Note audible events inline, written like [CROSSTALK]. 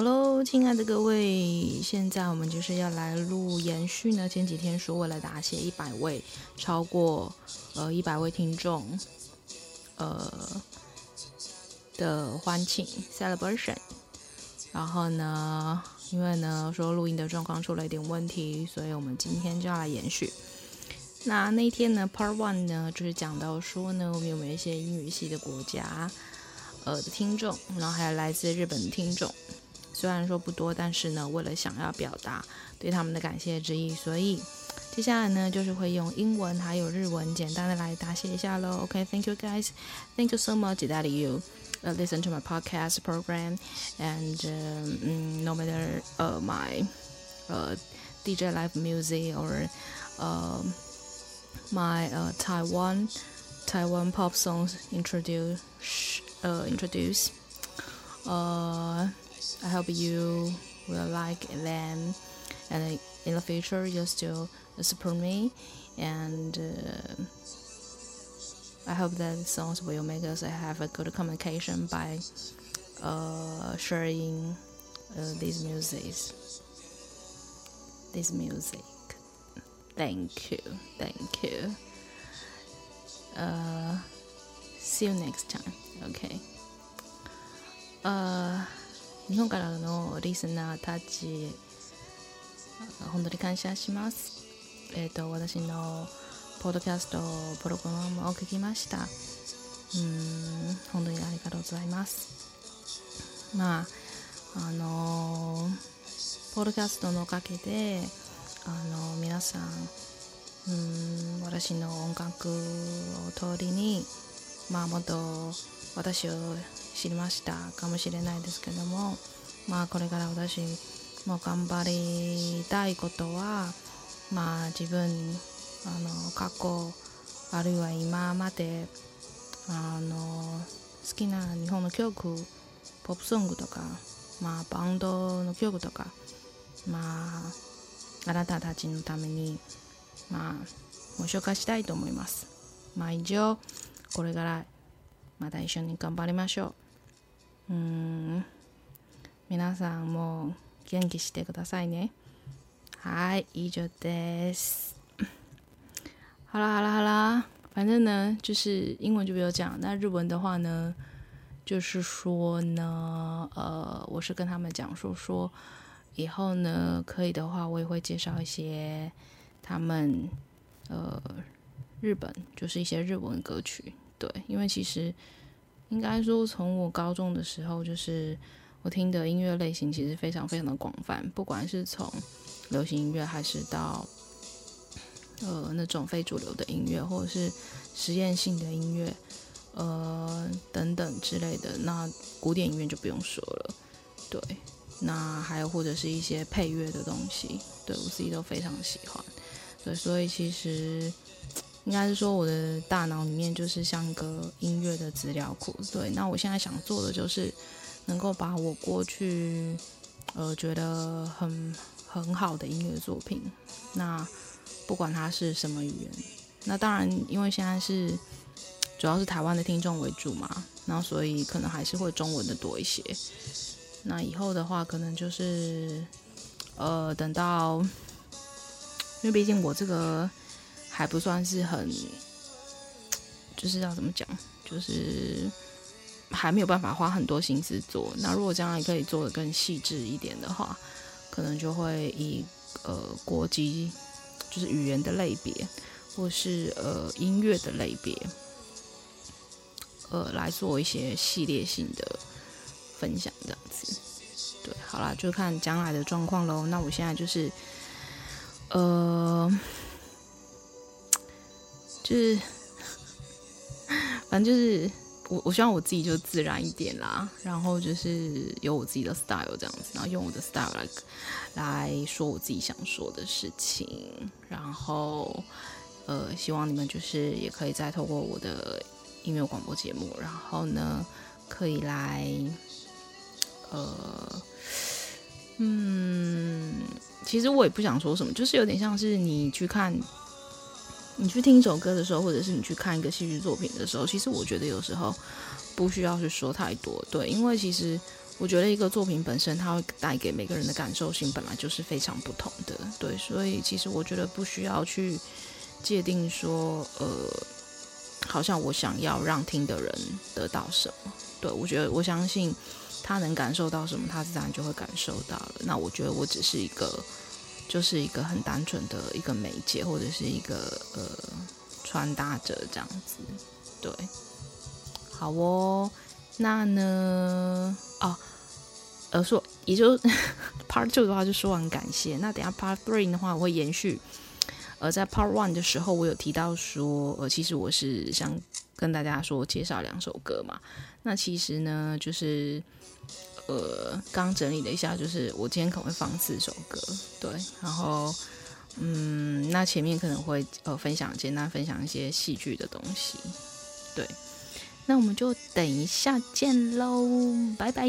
Hello，亲爱的各位，现在我们就是要来录延续呢。前几天说为了答谢一百位，超过呃一百位听众，呃的欢庆 celebration。然后呢，因为呢说录音的状况出了一点问题，所以我们今天就要来延续。那那天呢，Part One 呢就是讲到说呢，我们有没有一些英语系的国家呃的听众，然后还有来自日本的听众。虽然说不多，但是呢，为了想要表达对他们的感谢之意，所以接下来呢，就是会用英文还有日文简单的来答谢一下喽。OK，Thank you guys, thank you so much that you listen to my podcast program and no matter my DJ live music or my Taiwan Taiwan pop songs introduce introduce I hope you will like them, and in the future you still support me, and uh, I hope that songs will make us have a good communication by uh, sharing uh, these musics. This music. Thank you, thank you. Uh, see you next time. Okay. Uh. 日本からのリスナーたち、本当に感谢します。えっ、ー、と、私のポッドキャストプログラムを闻きました。うん、本当にありがとうございます。まあ、あの、ポッドキャストのおかげで、あの、皆さん、うん、私の音楽を通りに、まあ、もっと私を知りましたかもしれないですけどもまあこれから私も顽张りたいことはまあ自分あの过去あるいは今まであの好きな日本の曲ポップソングとかまあバンドの曲とかまああなたたちのためにまあご绍介したいと思います。まあ以上これからまた一绪に顽张りましょう。嗯，皆さんも元気してくださいね。はい、以上です。好啦好啦好啦，反正呢，就是英文就没有讲。那日文的话呢，就是说呢，呃，我是跟他们讲说说，以后呢，可以的话，我也会介绍一些他们呃日本，就是一些日文歌曲。对，因为其实。 应该说，从我高中的时候，就是我听的音乐类型其实非常非常的广泛，不管是从流行音乐，还是到呃那种非主流的音乐，或者是实验性的音乐，呃等等之类的。那古典音乐就不用说了，对。那还有或者是一些配乐的东西，对我自己都非常喜欢。对，所以其实。应该是说，我的大脑里面就是像一个音乐的资料库。对，那我现在想做的就是，能够把我过去，呃，觉得很很好的音乐作品，那不管它是什么语言，那当然，因为现在是主要是台湾的听众为主嘛，那所以可能还是会中文的多一些。那以后的话，可能就是，呃，等到，[LAUGHS] 因为毕竟我这个。还不算是很，就是要怎么讲，就是还没有办法花很多心思做。那如果将来可以做得更细致一点的话，可能就会以呃国籍，就是语言的类别，或是呃音乐的类别，呃来做一些系列性的分享，这样子。对，好啦，就看将来的状况喽。那我现在就是，呃。就是，反正就是我，我希望我自己就自然一点啦，然后就是有我自己的 style 这样子，然后用我的 style 来来说我自己想说的事情，然后呃，希望你们就是也可以再透过我的音乐广播节目，然后呢，可以来呃，嗯，其实我也不想说什么，就是有点像是你去看。你去听一首歌的时候，或者是你去看一个戏剧作品的时候，其实我觉得有时候不需要去说太多，对，因为其实我觉得一个作品本身，它会带给每个人的感受性本来就是非常不同的，对，所以其实我觉得不需要去界定说，呃，好像我想要让听的人得到什么，对，我觉得我相信他能感受到什么，他自然就会感受到了。那我觉得我只是一个，就是一个很单纯的一个媒介，或者是一个呃穿搭者这样子，对，好哦。那呢？哦，呃，说也就 [LAUGHS] Part Two 的话就说完感谢。那等下 Part Three 的话，我会延续。呃，在 Part One 的时候，我有提到说，呃，其实我是想跟大家说介绍两首歌嘛。那其实呢，就是呃，刚整理了一下，就是我今天可能会放四首歌，对。然后，嗯，那前面可能会呃分享简单分享一些戏剧的东西，对。那我们就等一下见喽，拜拜！